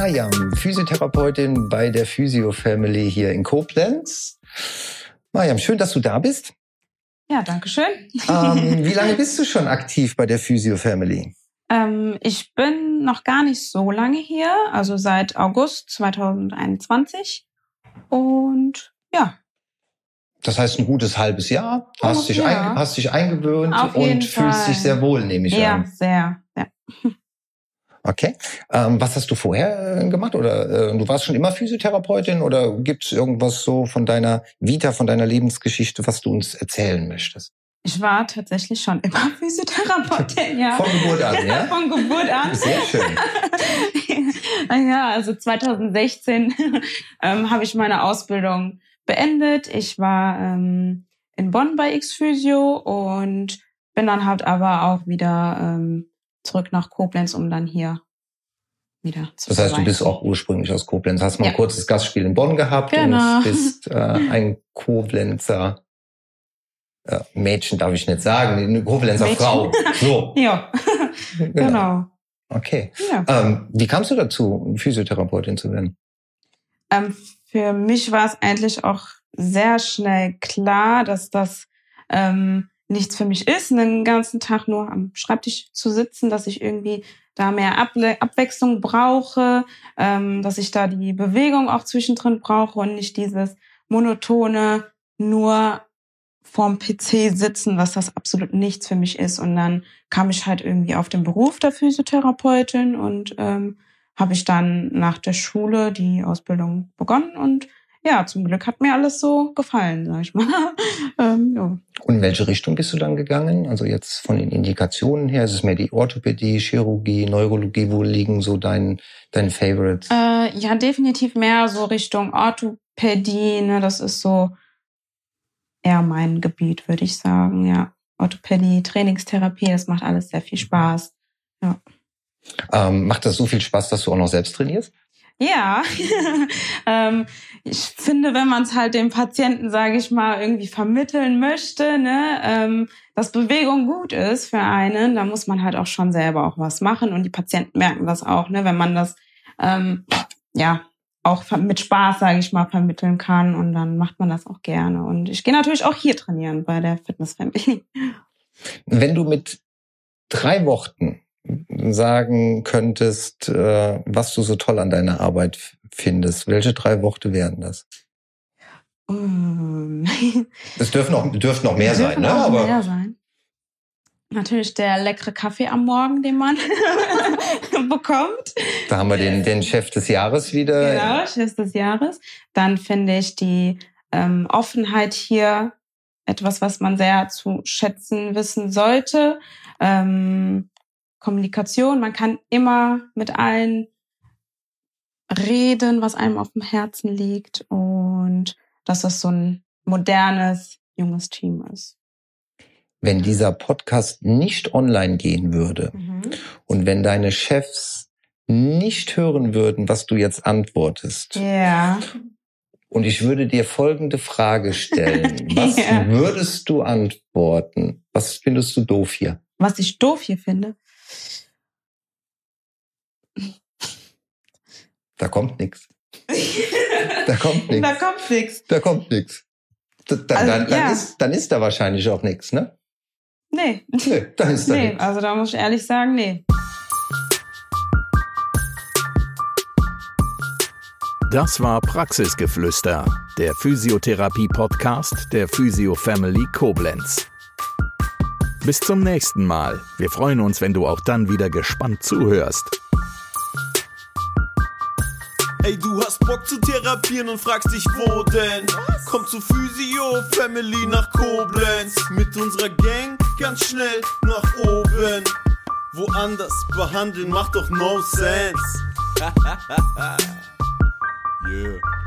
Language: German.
Mariam, Physiotherapeutin bei der Physio Family hier in Koblenz. Mariam, schön, dass du da bist. Ja, danke schön. Ähm, wie lange bist du schon aktiv bei der Physio Family? Ähm, ich bin noch gar nicht so lange hier, also seit August 2021. Und ja. Das heißt ein gutes halbes Jahr. Hast, Oh, dich, ja. ein, hast dich eingewöhnt und fühlst Fall. dich sehr wohl, nehme ich Ja, an. sehr. Ja. Okay. Ähm, was hast du vorher äh, gemacht? Oder äh, du warst schon immer Physiotherapeutin oder gibt es irgendwas so von deiner Vita, von deiner Lebensgeschichte, was du uns erzählen möchtest? Ich war tatsächlich schon immer Physiotherapeutin, ja. Von Geburt an, ja? Von Geburt an. Sehr schön. ja, also 2016 ähm, habe ich meine Ausbildung beendet. Ich war ähm, in Bonn bei X-Physio und bin dann halt aber auch wieder ähm, zurück nach Koblenz, um dann hier wieder zu Das heißt, du bist auch ursprünglich aus Koblenz. Hast mal Ja. ein kurzes Gastspiel in Bonn gehabt Genau. und bist äh, ein Koblenzer äh, Mädchen, darf ich nicht sagen, eine Koblenzer Mädchen. Frau. So, Ja, genau. Okay. Ja. Ähm, wie kamst du dazu, Physiotherapeutin zu werden? Ähm, für mich war es eigentlich auch sehr schnell klar, dass das ähm, nichts für mich ist, einen ganzen Tag nur am Schreibtisch zu sitzen, dass ich irgendwie da mehr Able Abwechslung brauche, ähm, dass ich da die Bewegung auch zwischendrin brauche und nicht dieses monotone nur vorm PC sitzen, was das absolut nichts für mich ist. Und dann kam ich halt irgendwie auf den Beruf der Physiotherapeutin und ähm, habe ich dann nach der Schule die Ausbildung begonnen und ja, zum Glück hat mir alles so gefallen, sag ich mal. ähm, ja. Und in welche Richtung bist du dann gegangen? Also jetzt von den Indikationen her, ist es mehr die Orthopädie, Chirurgie, Neurologie, wo liegen so dein, dein Favorites? Äh, ja, definitiv mehr so Richtung Orthopädie, ne, das ist so eher mein Gebiet, würde ich sagen, ja. Orthopädie, Trainingstherapie, das macht alles sehr viel Spaß. Ähm, macht das so viel Spaß, dass du auch noch selbst trainierst? Ja, ähm, ich finde, wenn man es halt dem Patienten, sage ich mal, irgendwie vermitteln möchte, ne, ähm, dass Bewegung gut ist für einen, da muss man halt auch schon selber auch was machen und die Patienten merken das auch, ne, wenn man das ähm, ja auch mit Spaß, sage ich mal, vermitteln kann und dann macht man das auch gerne. Und ich gehe natürlich auch hier trainieren bei der Fitness Family. Wenn du mit drei Worten sagen könntest, äh, was du so toll an deiner Arbeit findest, welche drei Worte wären das? Ähm, Es dürfen noch, dürfen noch mehr sein, ne? Aber mehr sein. Natürlich der leckere Kaffee am Morgen, den man bekommt. da haben wir den, den Chef des Jahres wieder. Genau, Schiss des Jahres. Dann finde ich die ähm, Offenheit hier etwas, was man sehr zu schätzen wissen sollte. Ähm, Kommunikation, man kann immer mit allen reden, was einem auf dem Herzen liegt und dass das so ein modernes, junges Team ist. Wenn dieser Podcast nicht online gehen würde Mhm. und wenn deine Chefs nicht hören würden, was du jetzt antwortest, Ja. und ich würde dir folgende Frage stellen, was Ja. würdest du antworten? Was findest du doof hier? Was ich doof hier finde. Da kommt nix. Da kommt nix. da kommt nichts. Da kommt nix. Da, da, Also, dann, dann, ja. ist, dann ist da wahrscheinlich auch nix, ne? Nee. Nee, dann ist da Nee, nix. also da muss ich ehrlich sagen, nee. Das war Praxisgeflüster, der Physiotherapie-Podcast der Physio Family Koblenz. Bis zum nächsten Mal. Wir freuen uns, wenn du auch dann wieder gespannt zuhörst. Ey, du hast Bock zu therapieren und fragst dich, wo denn? Komm zu Physio Family nach Koblenz. Mit unserer Gang ganz schnell nach oben. Woanders behandeln macht doch no sense. yeah.